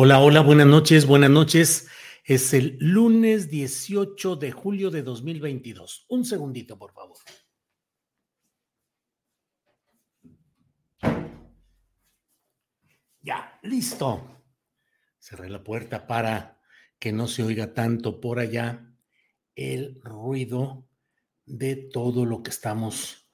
Hola, hola, buenas noches, buenas noches. Es el lunes 18 de julio de 2022. Un segundito, por favor. Ya, listo. Cerré la puerta para que no se oiga tanto por allá el ruido de todo lo que estamos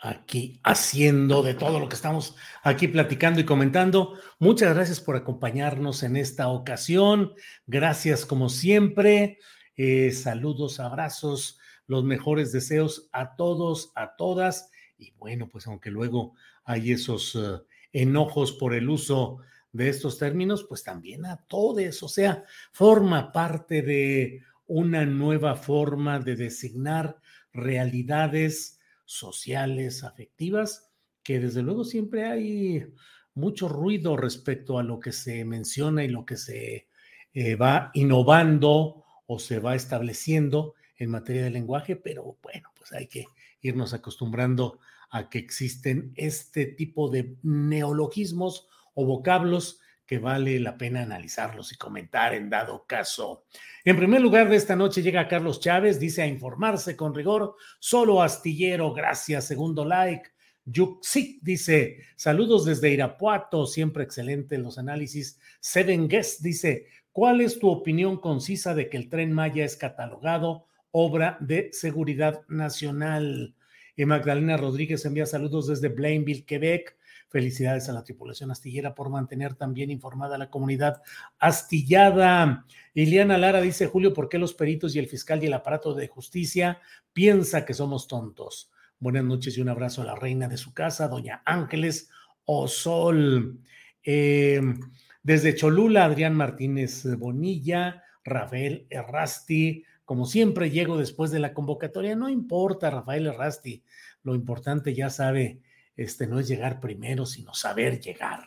aquí haciendo, de todo lo que estamos aquí platicando y comentando. Muchas gracias por acompañarnos en esta ocasión. Gracias como siempre. Eh, saludos, abrazos, los mejores deseos a todos, a todas. Y bueno, pues aunque luego hay esos uh, enojos por el uso de estos términos, pues también a todos, o sea, forma parte de una nueva forma de designar realidades sociales, afectivas, que desde luego siempre hay mucho ruido respecto a lo que se menciona y lo que se eh, va innovando o se va estableciendo en materia de lenguaje, pero bueno, pues hay que irnos acostumbrando a que existen este tipo de neologismos o vocablos que vale la pena analizarlos y comentar en dado caso. En primer lugar de esta noche llega Carlos Chávez, dice a informarse con rigor, solo astillero, gracias, segundo like. Yuxik dice, saludos desde Irapuato, siempre excelente los análisis. Seven Guest dice, ¿cuál es tu opinión concisa de que el tren Maya es catalogado obra de seguridad nacional? Y Magdalena Rodríguez envía saludos desde Blainville, Quebec. Felicidades a la tripulación astillera por mantener también informada a la comunidad astillada. Iliana Lara dice, Julio, ¿por qué los peritos y el fiscal y el aparato de justicia piensa que somos tontos? Buenas noches y un abrazo a la reina de su casa, doña Ángeles Osol. Eh, desde Cholula, Adrián Martínez Bonilla, Rafael Errasti, como siempre, llego después de la convocatoria. No importa, Rafael Errasti. Lo importante, ya sabe, este no es llegar primero, sino saber llegar.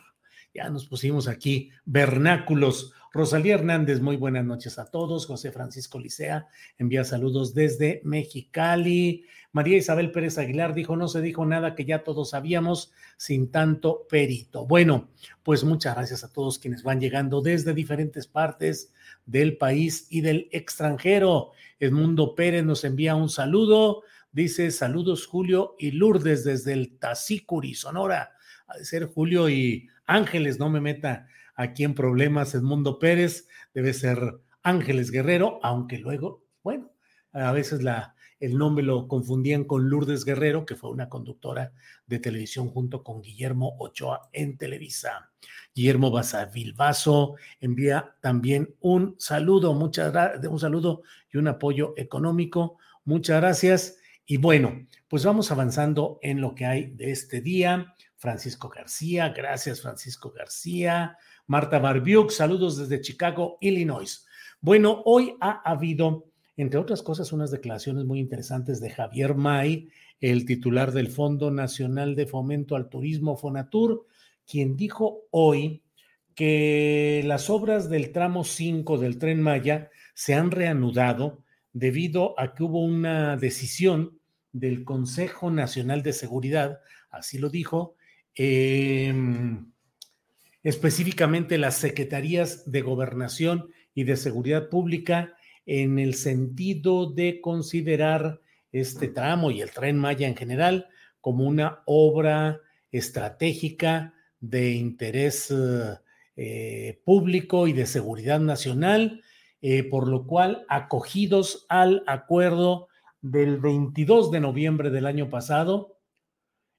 Ya nos pusimos aquí vernáculos. Rosalía Hernández, muy buenas noches a todos. José Francisco Licea envía saludos desde Mexicali. María Isabel Pérez Aguilar dijo, no se dijo nada que ya todos sabíamos sin tanto perito. Bueno, pues muchas gracias a todos quienes van llegando desde diferentes partes del país y del extranjero. Edmundo Pérez nos envía un saludo. Dice saludos Julio y Lourdes desde el Tacícuri, Sonora. Ha de ser Julio y Ángeles, no me meta aquí en problemas. Edmundo Pérez debe ser Ángeles Guerrero, aunque luego, bueno, a veces la, el nombre lo confundían con Lourdes Guerrero, que fue una conductora de televisión junto con Guillermo Ochoa en Televisa. Guillermo Basavilbaso envía también un saludo, muchas un saludo y un apoyo económico. Muchas gracias. Y bueno, pues vamos avanzando en lo que hay de este día. Francisco García, gracias Francisco García. Marta Barbiuk, saludos desde Chicago, Illinois. Bueno, hoy ha habido, entre otras cosas, unas declaraciones muy interesantes de Javier May, el titular del Fondo Nacional de Fomento al Turismo, Fonatur, quien dijo hoy que las obras del tramo 5 del tren Maya se han reanudado debido a que hubo una decisión del Consejo Nacional de Seguridad, así lo dijo, em, específicamente las secretarías de gobernación y de seguridad pública en el sentido de considerar este tramo y el tren Maya en general como una obra estratégica de interés eh, público y de seguridad nacional, eh, por lo cual acogidos al acuerdo del 22 de noviembre del año pasado,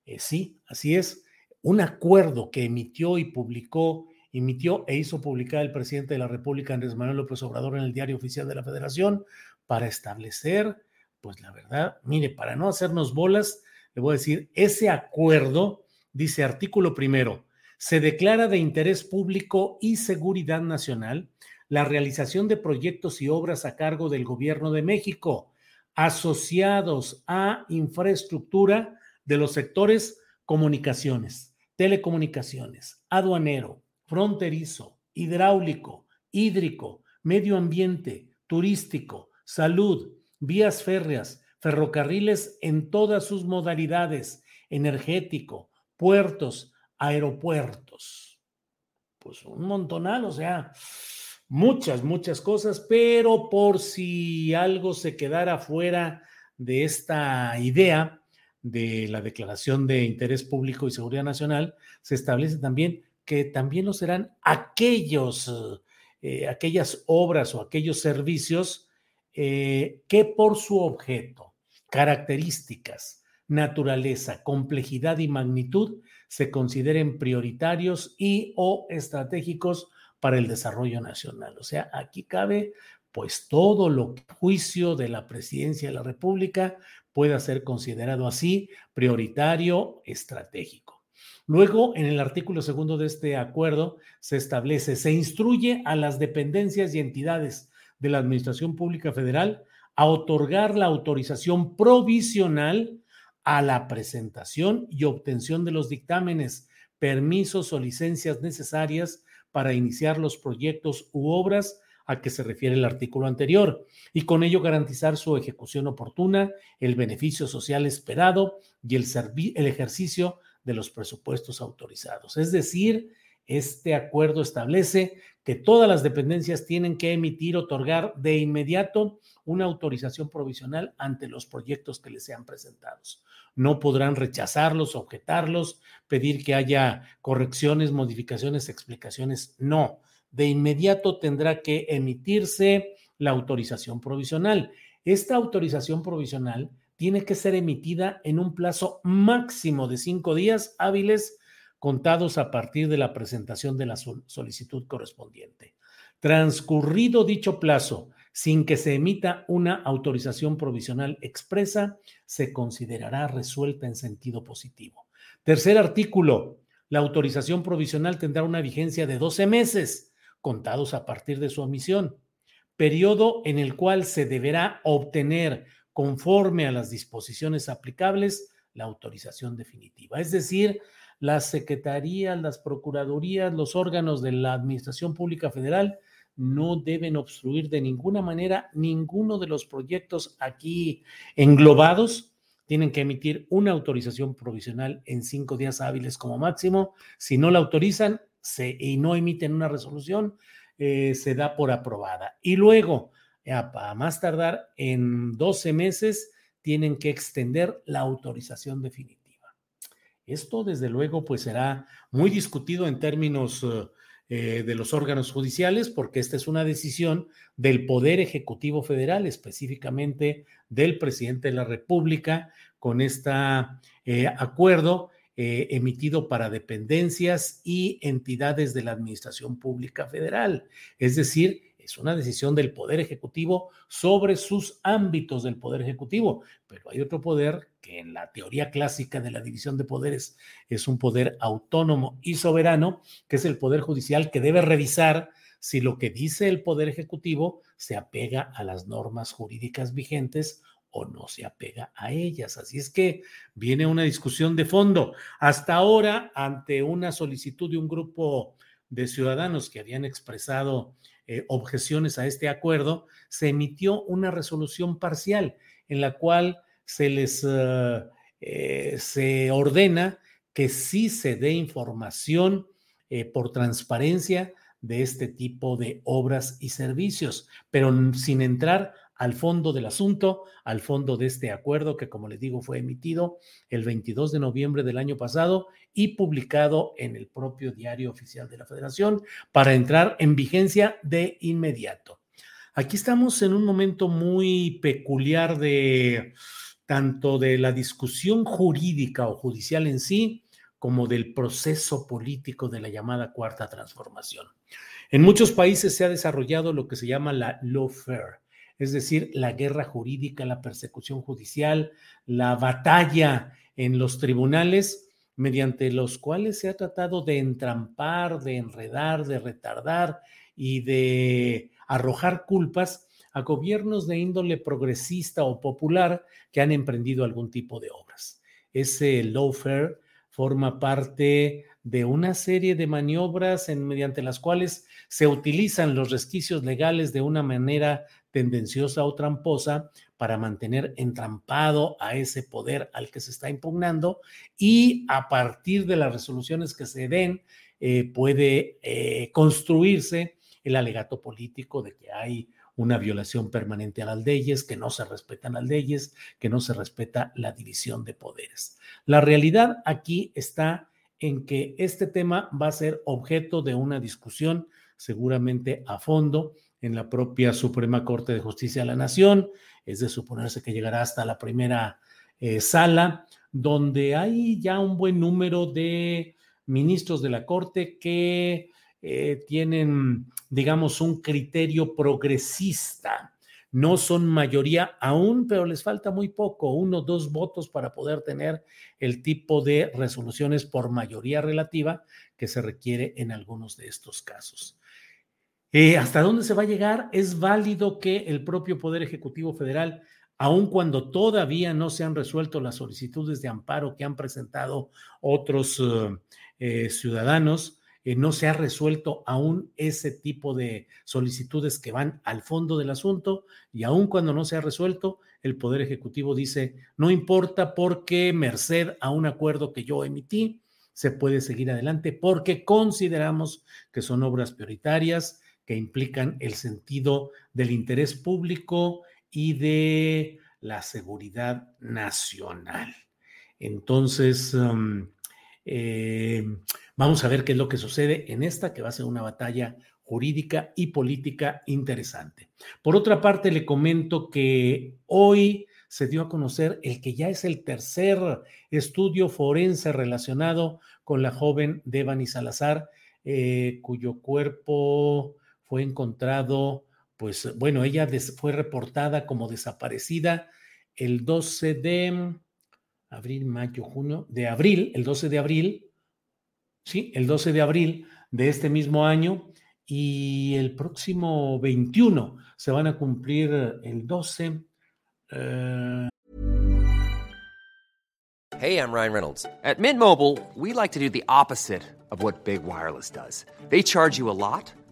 eh, sí, así es, un acuerdo que emitió y publicó, emitió e hizo publicar el presidente de la República, Andrés Manuel López Obrador, en el diario oficial de la Federación, para establecer, pues la verdad, mire, para no hacernos bolas, le voy a decir, ese acuerdo dice artículo primero, se declara de interés público y seguridad nacional la realización de proyectos y obras a cargo del gobierno de México asociados a infraestructura de los sectores comunicaciones, telecomunicaciones, aduanero, fronterizo, hidráulico, hídrico, medio ambiente, turístico, salud, vías férreas, ferrocarriles en todas sus modalidades, energético, puertos, aeropuertos. Pues un montonal, o sea, muchas, muchas cosas, pero por si algo se quedara fuera de esta idea de la Declaración de Interés Público y Seguridad Nacional, se establece también que también lo serán aquellos, eh, aquellas obras o aquellos servicios eh, que por su objeto, características, naturaleza, complejidad y magnitud se consideren prioritarios y o estratégicos para el desarrollo nacional. O sea, aquí cabe pues todo lo que juicio de la presidencia de la República pueda ser considerado así, prioritario, estratégico. Luego, en el artículo segundo de este acuerdo, se establece, se instruye a las dependencias y entidades de la Administración Pública Federal a otorgar la autorización provisional a la presentación y obtención de los dictámenes, permisos o licencias necesarias para iniciar los proyectos u obras a que se refiere el artículo anterior y con ello garantizar su ejecución oportuna, el beneficio social esperado y el, el ejercicio de los presupuestos autorizados. Es decir, este acuerdo establece que todas las dependencias tienen que emitir, otorgar de inmediato una autorización provisional ante los proyectos que les sean presentados. No podrán rechazarlos, objetarlos, pedir que haya correcciones, modificaciones, explicaciones. No, de inmediato tendrá que emitirse la autorización provisional. Esta autorización provisional tiene que ser emitida en un plazo máximo de cinco días hábiles contados a partir de la presentación de la solicitud correspondiente. Transcurrido dicho plazo, sin que se emita una autorización provisional expresa, se considerará resuelta en sentido positivo. Tercer artículo, la autorización provisional tendrá una vigencia de 12 meses, contados a partir de su omisión, periodo en el cual se deberá obtener, conforme a las disposiciones aplicables, la autorización definitiva. Es decir, las secretarías, las procuradurías, los órganos de la Administración Pública Federal no deben obstruir de ninguna manera ninguno de los proyectos aquí englobados. Tienen que emitir una autorización provisional en cinco días hábiles como máximo. Si no la autorizan y no emiten una resolución, eh, se da por aprobada. Y luego, a más tardar en 12 meses, tienen que extender la autorización definitiva. Esto, desde luego, pues será muy discutido en términos eh, de los órganos judiciales, porque esta es una decisión del Poder Ejecutivo Federal, específicamente del presidente de la República, con este acuerdo emitido para dependencias y entidades de la Administración Pública Federal. Es decir, es una decisión del Poder Ejecutivo sobre sus ámbitos del Poder Ejecutivo, pero hay otro poder que en la teoría clásica de la división de poderes es un poder autónomo y soberano, que es el Poder Judicial, que debe revisar si lo que dice el Poder Ejecutivo se apega a las normas jurídicas vigentes o no se apega a ellas. Así es que viene una discusión de fondo. Hasta ahora, ante una solicitud de un grupo de ciudadanos que habían expresado eh, objeciones a este acuerdo, se emitió una resolución parcial en la cual se les eh, eh, se ordena que sí se dé información por transparencia de este tipo de obras y servicios, pero sin entrar al fondo del asunto, al fondo de este acuerdo que, como les digo, fue emitido el 22 de noviembre del año pasado y publicado en el propio diario oficial de la Federación para entrar en vigencia de inmediato. Aquí estamos en un momento muy peculiar de tanto de la discusión jurídica o judicial en sí, como del proceso político de la llamada cuarta transformación. En muchos países se ha desarrollado lo que se llama la lawfare, es decir, la guerra jurídica, la persecución judicial, la batalla en los tribunales, mediante los cuales se ha tratado de entrampar, de enredar, de retardar y de arrojar culpas a gobiernos de índole progresista o popular que han emprendido algún tipo de obras. Ese lawfare forma parte de una serie de maniobras en, mediante las cuales se utilizan los resquicios legales de una manera tendenciosa o tramposa para mantener entrampado a ese poder al que se está impugnando y a partir de las resoluciones que se den eh, puede eh, construirse el alegato político de que hay una violación permanente a las leyes, que no se respetan las leyes, que no se respeta la división de poderes. La realidad aquí está en que este tema va a ser objeto de una discusión seguramente a fondo en la propia Suprema Corte de Justicia de la Nación. Es de suponerse que llegará hasta la primera eh, sala, donde hay ya un buen número de ministros de la Corte que eh, tienen, digamos, un criterio progresista. No son mayoría aún, pero les falta muy poco, uno o dos votos para poder tener el tipo de resoluciones por mayoría relativa que se requiere en algunos de estos casos. Eh, ¿Hasta dónde se va a llegar? Es válido que el propio Poder Ejecutivo Federal, aun cuando todavía no se han resuelto las solicitudes de amparo que han presentado otros eh, ciudadanos, eh, no se ha resuelto aún ese tipo de solicitudes que van al fondo del asunto y aun cuando no se ha resuelto, el Poder Ejecutivo dice, no importa porque merced a un acuerdo que yo emití, se puede seguir adelante porque consideramos que son obras prioritarias que implican el sentido del interés público y de la seguridad nacional. Entonces, um, eh, Vamos a ver qué es lo que sucede en esta, que va a ser una batalla jurídica y política interesante. Por otra parte, le comento que hoy se dio a conocer el que ya es el tercer estudio forense relacionado con la joven Devani Salazar, eh, cuyo cuerpo fue encontrado, pues bueno, ella fue reportada como desaparecida el 12 de abril, mayo, junio, de abril, el 12 de abril ¿sí? El 12 de abril de este mismo año y el próximo 21 se van a cumplir el 12. Uh... Hey, I'm Ryan Reynolds. At Mint Mobile, we like to do the opposite of what Big Wireless does. They charge you a lot,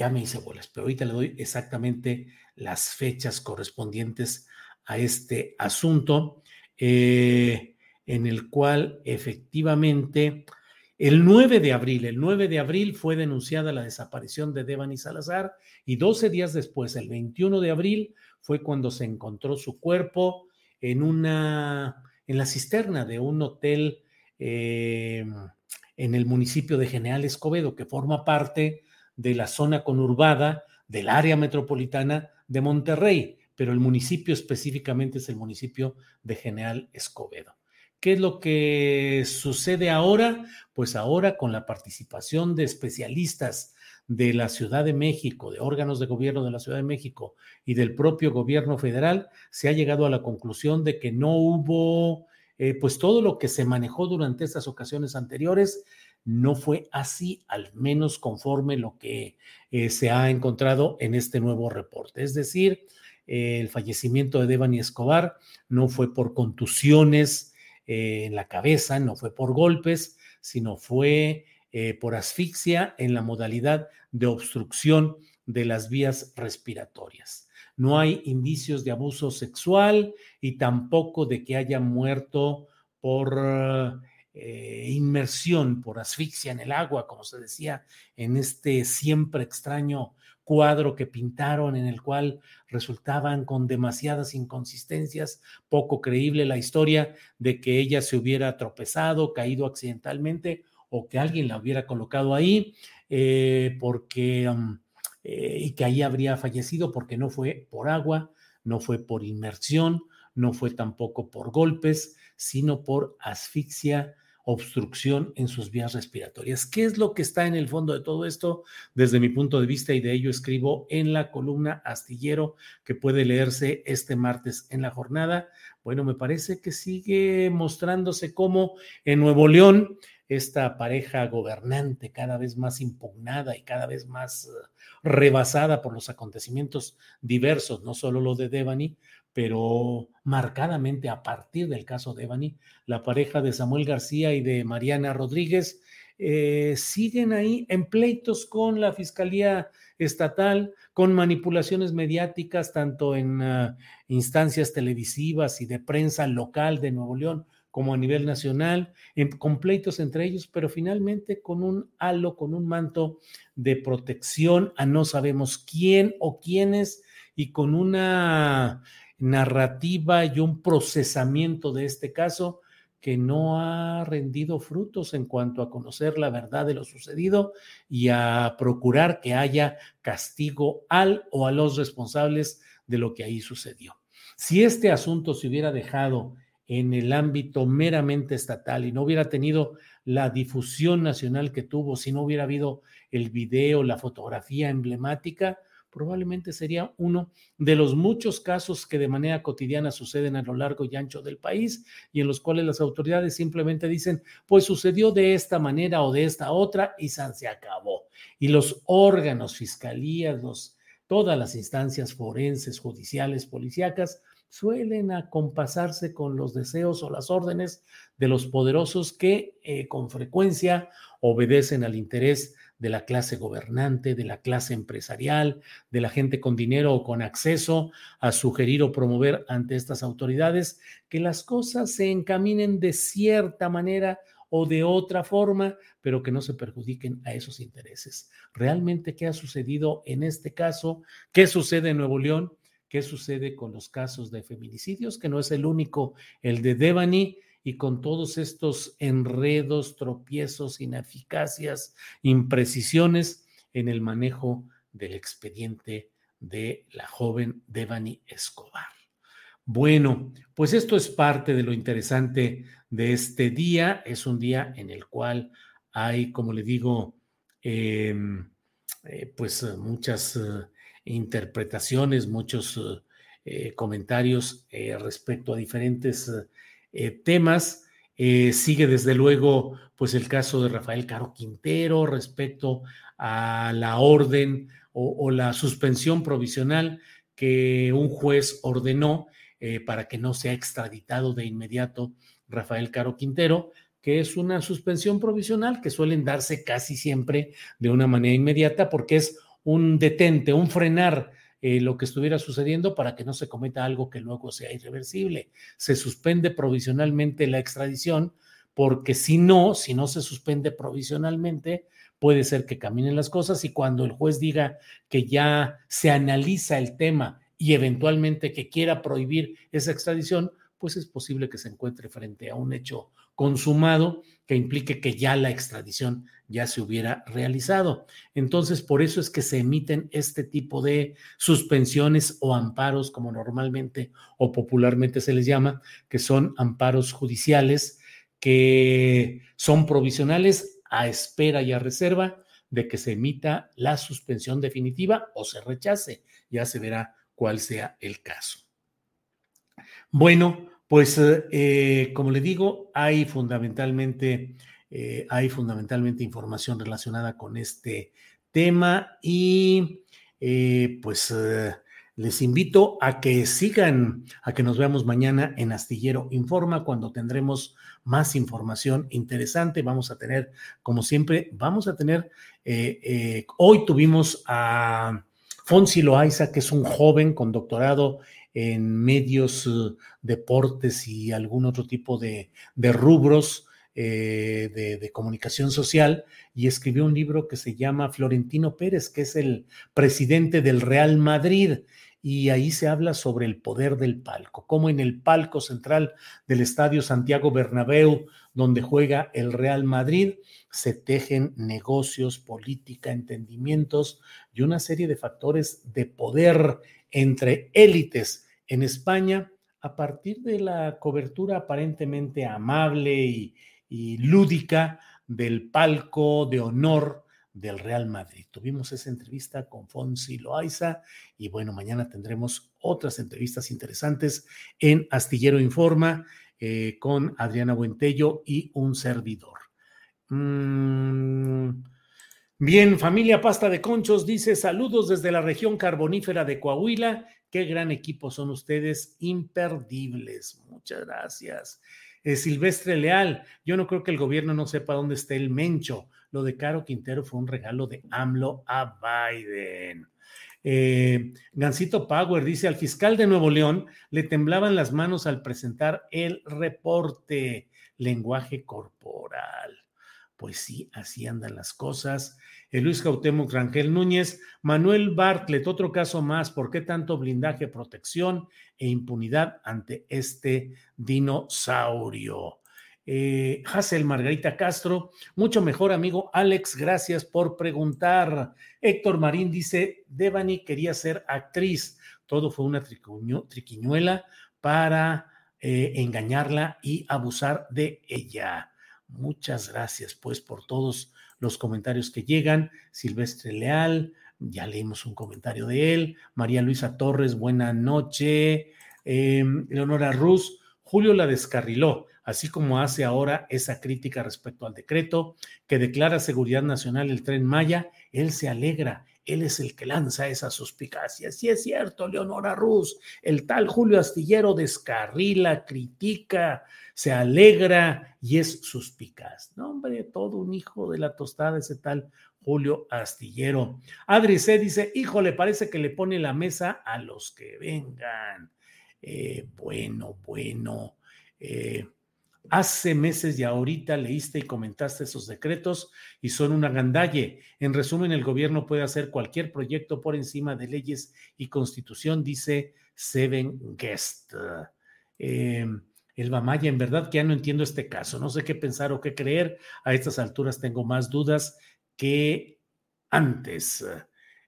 Ya me hice bolas, pero ahorita le doy exactamente las fechas correspondientes a este asunto eh, en el cual efectivamente El 9 de abril, el 9 de abril fue denunciada la desaparición de Devani Salazar y 12 días después, el 21 de abril, fue cuando se encontró su cuerpo en una, en la cisterna de un hotel eh, en el municipio de General Escobedo, que forma parte de la zona conurbada del área metropolitana de Monterrey, pero el municipio específicamente es el municipio de General Escobedo. ¿Qué es lo que sucede ahora? Pues ahora con la participación de especialistas de la Ciudad de México, de órganos de gobierno de la Ciudad de México y del propio gobierno federal, se ha llegado a la conclusión de que no hubo, eh, pues todo lo que se manejó durante estas ocasiones anteriores, no fue así, al menos conforme lo que eh, se ha encontrado en este nuevo reporte. Es decir, el fallecimiento de Devani Escobar no fue por contusiones eh, en la cabeza, no fue por golpes, sino fue eh, por asfixia en la modalidad de obstrucción de las vías respiratorias. No hay indicios de abuso sexual y tampoco de que haya muerto por eh, inmersión, por asfixia en el agua, como se decía en este siempre extraño cuadro que pintaron en el cual resultaban con demasiadas inconsistencias, poco creíble la historia de que ella se hubiera tropezado, caído accidentalmente o que alguien la hubiera colocado ahí eh, porque um, eh, y que ahí habría fallecido porque no fue por agua, no fue por inmersión, no fue tampoco por golpes, sino por asfixia obstrucción en sus vías respiratorias. ¿Qué es lo que está en el fondo de todo esto? Desde mi punto de vista, y de ello escribo en la columna astillero que puede leerse este martes en la jornada. Bueno, me parece que sigue mostrándose como en Nuevo León esta pareja gobernante cada vez más impugnada y cada vez más eh, rebasada por los acontecimientos diversos, no solo lo de Devani, pero marcadamente a partir del caso de Devani, la pareja de Samuel García y de Mariana Rodríguez eh, siguen ahí en pleitos con la Fiscalía Estatal, con manipulaciones mediáticas, tanto en ah, instancias televisivas y de prensa local de Nuevo León como a nivel nacional, en, con pleitos entre ellos, pero finalmente con un halo, con un manto de protección a no sabemos quién o quiénes y con una narrativa y un procesamiento de este caso que no ha rendido frutos en cuanto a conocer la verdad de lo sucedido y a procurar que haya castigo al o a los responsables de lo que ahí sucedió. Si este asunto se hubiera dejado en el ámbito meramente estatal y no hubiera tenido la difusión nacional que tuvo, si no hubiera habido el video, la fotografía emblemática, probablemente sería uno de los muchos casos que de manera cotidiana suceden a lo largo y ancho del país y en los cuales las autoridades simplemente dicen, pues sucedió de esta manera o de esta otra y se acabó. Y los órganos, fiscalías, los, todas las instancias forenses, judiciales, policíacas, suelen acompasarse con los deseos o las órdenes de los poderosos que eh, con frecuencia obedecen al interés de la clase gobernante, de la clase empresarial, de la gente con dinero o con acceso a sugerir o promover ante estas autoridades que las cosas se encaminen de cierta manera o de otra forma, pero que no se perjudiquen a esos intereses. ¿Realmente qué ha sucedido en este caso? ¿Qué sucede en Nuevo León? ¿Qué sucede con los casos de feminicidios? Que no es el único, el de Devani y con todos estos enredos, tropiezos, ineficacias, imprecisiones en el manejo del expediente de la joven Devani Escobar. Bueno, pues esto es parte de lo interesante de este día. Es un día en el cual hay, como le digo, em, eh, pues muchas eh, interpretaciones, muchos eh, comentarios respecto a diferentes eh, temas. Eh, sigue desde luego pues el caso de Rafael Caro Quintero respecto a la orden o, la suspensión provisional que un juez ordenó eh, para que no sea extraditado de inmediato Rafael Caro Quintero, que es una suspensión provisional que suelen darse casi siempre de una manera inmediata porque es un detente, un frenar eh, lo que estuviera sucediendo para que no se cometa algo que luego sea irreversible. Se suspende provisionalmente la extradición porque si no, si no se suspende provisionalmente, puede ser que caminen las cosas y cuando el juez diga que ya se analiza el tema y eventualmente que quiera prohibir esa extradición, pues es posible que se encuentre frente a un hecho consumado que implique que ya la extradición ya se hubiera realizado. Entonces, por eso es que se emiten este tipo de suspensiones o amparos, como normalmente o popularmente se les llama, que son amparos judiciales que son provisionales a espera y a reserva de que se emita la suspensión definitiva o se rechace. Ya se verá cuál sea el caso. Bueno, pues eh, como le digo, hay fundamentalmente eh, hay fundamentalmente información relacionada con este tema y eh, pues les invito a que sigan, a que nos veamos mañana en Astillero Informa cuando tendremos más información interesante. Vamos a tener, como siempre, vamos a tener, hoy tuvimos a Fonsi Loaiza, que es un joven con doctorado en medios, deportes y algún otro tipo de, de rubros eh, de, comunicación social y escribió un libro que se llama Florentino Pérez, que es el presidente del Real Madrid. Y ahí se habla sobre el poder del palco, como en el palco central del Estadio Santiago Bernabéu, donde juega el Real Madrid, se tejen negocios, política, entendimientos y una serie de factores de poder entre élites en España a partir de la cobertura aparentemente amable y, y lúdica del palco de honor del Real Madrid. Tuvimos esa entrevista con Fonsi Loaiza y bueno, mañana tendremos otras entrevistas interesantes en Astillero Informa eh, con Adriana Buentello y un servidor. Mm, bien, familia Pasta de Conchos dice saludos desde la región carbonífera de Coahuila. Qué gran equipo son ustedes, imperdibles. Muchas gracias. Eh, Silvestre Leal, yo no creo que el gobierno no sepa dónde está el mencho. Lo de Caro Quintero fue un regalo de AMLO a Biden. Eh, Gancito Power dice, al fiscal de Nuevo León le temblaban las manos al presentar el reporte, lenguaje corporal. Pues sí, así andan las cosas. Luis Cautemo Rangel Núñez, Manuel Bartlett, otro caso más, ¿por qué tanto blindaje, protección e impunidad ante este dinosaurio? Eh, Hazel Margarita Castro, mucho mejor amigo Alex, gracias por preguntar. Héctor Marín dice, Devani quería ser actriz, todo fue una triquiñuela para eh, engañarla y abusar de ella. Muchas gracias pues por todos los comentarios que llegan. Silvestre Leal, ya leímos un comentario de él. María Luisa Torres, buena noche. Em, Leonora Ruz, Julio la descarriló, así como hace ahora esa crítica respecto al decreto que declara seguridad nacional el tren Maya, él se alegra, él es el que lanza esa suspicacia. Sí es cierto, Leonora Ruz, el tal Julio Astillero descarrila, critica, se alegra y es suspicaz. No, hombre, todo un hijo de la tostada ese tal Julio Astillero. Adri C dice, hijo, le parece que le pone la mesa a los que vengan. Eh, bueno, bueno. Eh, hace meses y ahorita leíste y comentaste esos decretos y son una gandalle. En resumen, el gobierno puede hacer cualquier proyecto por encima de leyes y constitución, dice Seven Guest. Eh, Elba en verdad que ya no entiendo este caso, no sé qué pensar o qué creer. A estas alturas tengo más dudas que antes.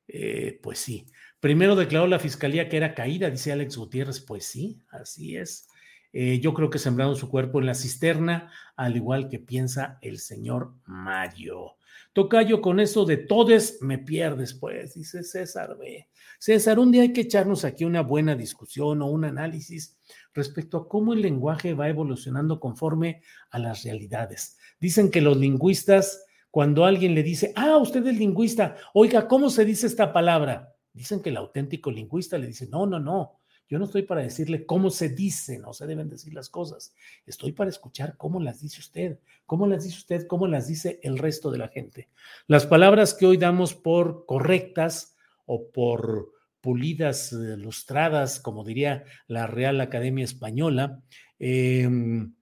Eh, pues sí. Primero declaró la fiscalía que era caída, dice Alex Gutiérrez. Pues sí, así es. Eh, yo creo que sembraron su cuerpo en la cisterna, al igual que piensa el señor Mario. Tocayo, con eso de todes me pierdes, pues, dice César B. César, un día hay que echarnos aquí una buena discusión o un análisis respecto a cómo el lenguaje va evolucionando conforme a las realidades. Dicen que los lingüistas, cuando alguien le dice, ah, usted es lingüista, oiga, ¿cómo se dice esta palabra? Dicen que el auténtico lingüista le dice, no, no, no, yo no estoy para decirle cómo se dice, no se deben decir las cosas. Estoy para escuchar cómo las dice usted, cómo las dice usted, cómo las dice el resto de la gente. Las palabras que hoy damos por correctas o por pulidas, eh, lustradas, como diría la Real Academia Española, em,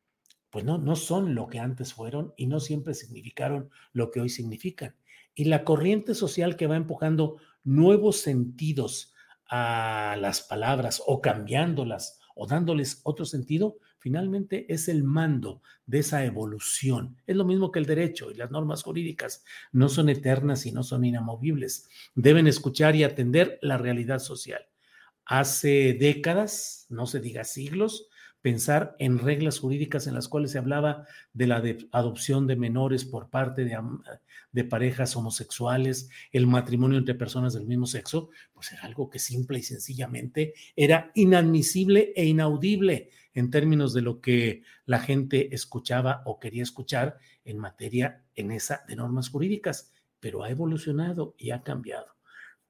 pues no, no son lo que antes fueron y no siempre significaron lo que hoy significan. Y la corriente social que va empujando nuevos sentidos a las palabras o cambiándolas o dándoles otro sentido, finalmente es el mando de esa evolución. Es lo mismo que el derecho y las normas jurídicas no son eternas y no son inamovibles. Deben escuchar y atender la realidad social. Hace décadas, no se diga siglos, pensar en reglas jurídicas en las cuales se hablaba de la adopción de menores por parte de, de, parejas homosexuales, el matrimonio entre personas del mismo sexo, pues era algo que simple y sencillamente era inadmisible e inaudible en términos de lo que la gente escuchaba o quería escuchar en materia en esa de normas jurídicas, pero ha evolucionado y ha cambiado.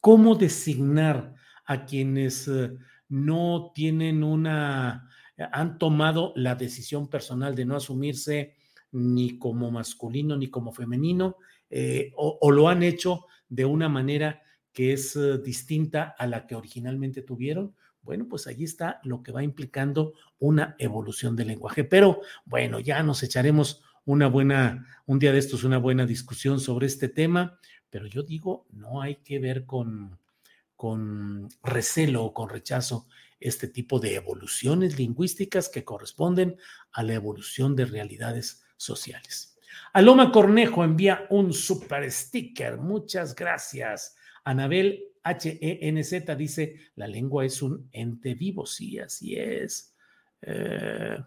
¿Cómo designar a quienes eh, no tienen una han tomado la decisión personal de no asumirse ni como masculino ni como femenino, eh, o, lo han hecho de una manera que es eh, distinta a la que originalmente tuvieron, bueno, pues allí está lo que va implicando una evolución del lenguaje. Pero bueno, ya nos echaremos una buena, un día de estos, una buena discusión sobre este tema, pero yo digo, no hay que ver con, con recelo o con rechazo este tipo de evoluciones lingüísticas que corresponden a la evolución de realidades sociales. Aloma Cornejo envía un super sticker. Muchas gracias. Anabel HENZ dice, la lengua es un ente vivo. Sí, así es. Eh,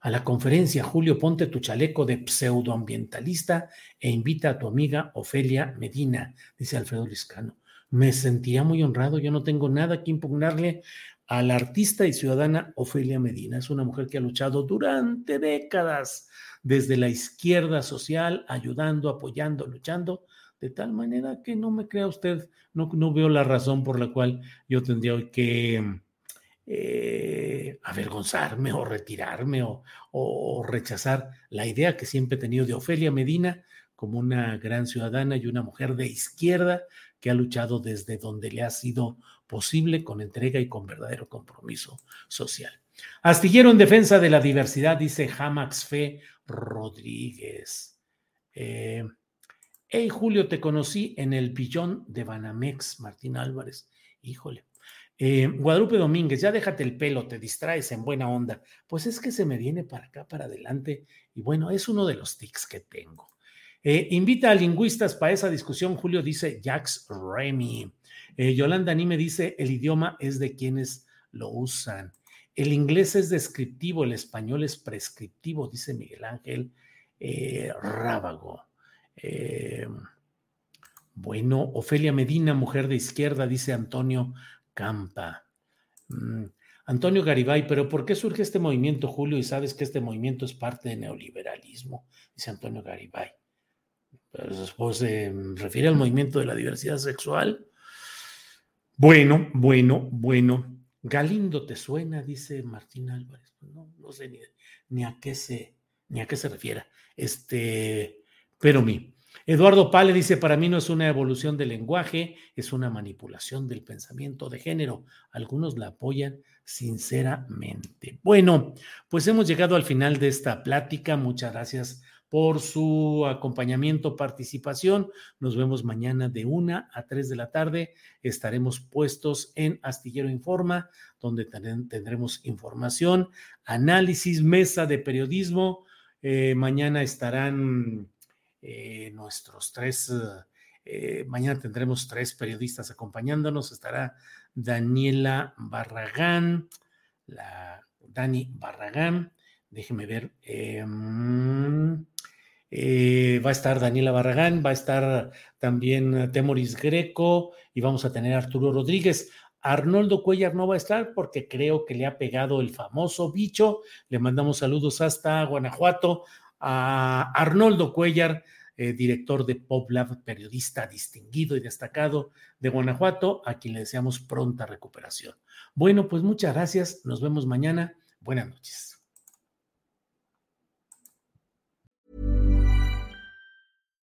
a la conferencia, Julio, ponte tu chaleco de pseudoambientalista e invita a tu amiga Ofelia Medina, dice Alfredo Liscano. Me sentía muy honrado, yo no tengo nada que impugnarle a la artista y ciudadana Ofelia Medina. Es una mujer que ha luchado durante décadas desde la izquierda social, ayudando, apoyando, luchando, de tal manera que no me crea usted, no, no veo la razón por la cual yo tendría que eh, avergonzarme o retirarme o, o rechazar la idea que siempre he tenido de Ofelia Medina como una gran ciudadana y una mujer de izquierda que ha luchado desde donde le ha sido posible con entrega y con verdadero compromiso social. Astillero en defensa de la diversidad, dice Jamax Fe Rodríguez. Eh, hey Julio, te conocí en el billón de Banamex, Martín Álvarez. Híjole. Eh, Guadalupe Domínguez, ya déjate el pelo, te distraes en buena onda. Pues es que se me viene para acá, para adelante. Y bueno, es uno de los tics que tengo. Eh, invita a lingüistas para esa discusión, Julio dice Jax Remy. Eh, Yolanda me dice, el idioma es de quienes lo usan. El inglés es descriptivo, el español es prescriptivo, dice Miguel Ángel eh, Rábago. bueno, Ofelia Medina, mujer de izquierda, dice Antonio Campa. Mm, Antonio Garibay, pero ¿por qué surge este movimiento, Julio? Y sabes que este movimiento es parte del neoliberalismo, dice Antonio Garibay después se refiere al movimiento de la diversidad sexual. Bueno, bueno, bueno. Galindo te suena, dice Martín Álvarez. Pues no, no sé ni, a qué se, ni a qué se refiere. Este, pero mi. Eduardo Pale dice, para mí no es una evolución del lenguaje, es una manipulación del pensamiento de género. Algunos la apoyan sinceramente. Bueno, pues hemos llegado al final de esta plática. Muchas gracias por su acompañamiento, participación. Nos vemos mañana de una a tres de la tarde. Estaremos puestos en Astillero Informa, donde tendremos información, análisis, mesa de periodismo. Eh, mañana estarán eh, nuestros tres, eh, mañana tendremos tres periodistas acompañándonos. Estará Daniela Barragán, la Dani Barragán, déjeme ver. Eh, va a estar Daniela Barragán, va a estar también Temoris Greco y vamos a tener Arturo Rodríguez. Arnoldo Cuellar no va a estar porque creo que le ha pegado el famoso bicho. Le mandamos saludos hasta Guanajuato a Arnoldo Cuellar, eh, director de PopLab, periodista distinguido y destacado de Guanajuato, a quien le deseamos pronta recuperación. Bueno, pues muchas gracias. Nos vemos mañana. Buenas noches.